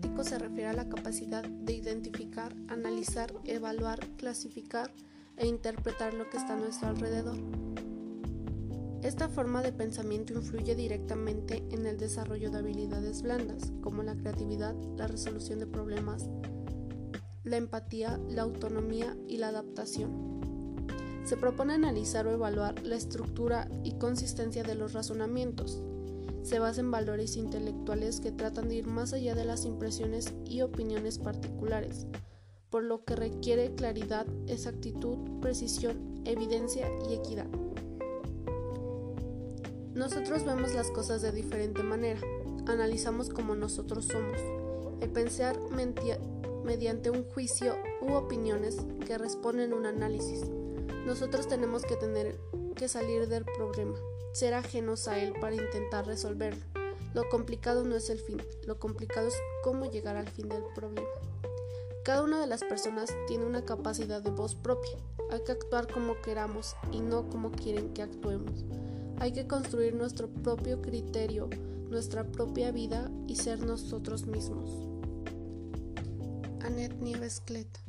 tiempo se refiere a la capacidad de identificar, analizar, evaluar, clasificar e interpretar lo que está a nuestro alrededor. Esta forma de pensamiento influye directamente en el desarrollo de habilidades blandas, como la creatividad, la resolución de problemas, la empatía, la autonomía y la adaptación. Se propone analizar o evaluar la estructura y consistencia de los razonamientos. Se basa en valores intelectuales que tratan de ir más allá de las impresiones y opiniones particulares, por lo que requiere claridad, exactitud, precisión, evidencia y equidad. Nosotros vemos las cosas de diferente manera, analizamos como nosotros somos. El pensar mediante un juicio u opiniones que responden un análisis. Nosotros tenemos que tener que salir del problema, ser ajenos a él para intentar resolverlo. Lo complicado no es el fin, lo complicado es cómo llegar al fin del problema. Cada una de las personas tiene una capacidad de voz propia. Hay que actuar como queramos y no como quieren que actuemos. Hay que construir nuestro propio criterio, nuestra propia vida y ser nosotros mismos. Annette Nieves Cleta